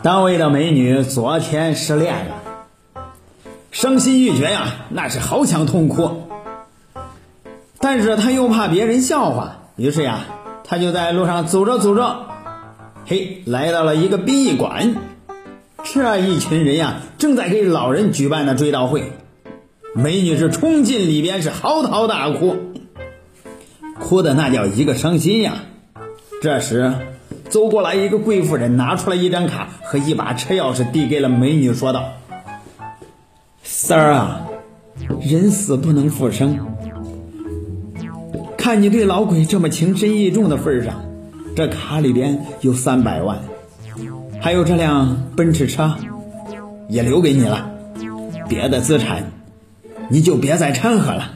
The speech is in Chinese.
单位的美女昨天失恋了，伤心欲绝呀，那是好想痛哭。但是他又怕别人笑话，于是呀，他就在路上走着走着，嘿，来到了一个殡仪馆。这一群人呀，正在给老人举办的追悼会。美女是冲进里边，是嚎啕大哭，哭的那叫一个伤心呀。这时，走过来一个贵妇人，拿出来一张卡和一把车钥匙递给了美女，说道：「三儿啊，人死不能复生。看你对老鬼这么情深意重的份上，这卡里边有三百万，还有这辆奔驰车也留给你了。别的资产你就别再掺和了。」